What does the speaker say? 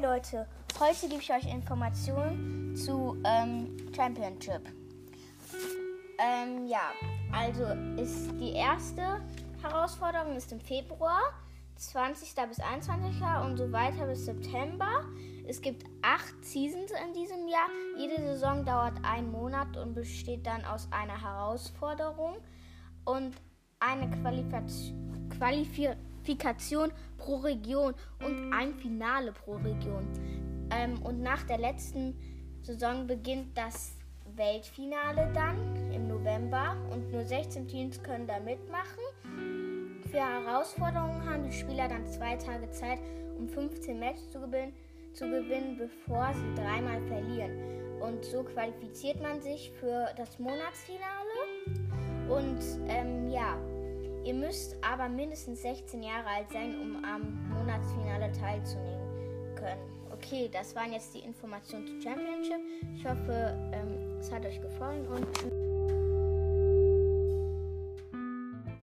Leute, heute gebe ich euch Informationen zu ähm, Championship. Ähm, ja, also ist die erste Herausforderung ist im Februar, 20. bis 21. und so weiter bis September. Es gibt acht Seasons in diesem Jahr. Jede Saison dauert einen Monat und besteht dann aus einer Herausforderung und eine Qualifikation pro Region und ein Finale pro Region. Ähm, und nach der letzten Saison beginnt das Weltfinale dann im November und nur 16 Teams können da mitmachen. Für Herausforderungen haben die Spieler dann zwei Tage Zeit, um 15 Matches zu gewinnen, zu gewinnen, bevor sie dreimal verlieren. Und so qualifiziert man sich für das Monatsfinale. Und ähm, ja, ihr müsst aber mindestens 16 Jahre alt sein, um am Monatsfinale teilzunehmen können. Okay, das waren jetzt die Informationen zu Championship. Ich hoffe, ähm, es hat euch gefallen und tschüss.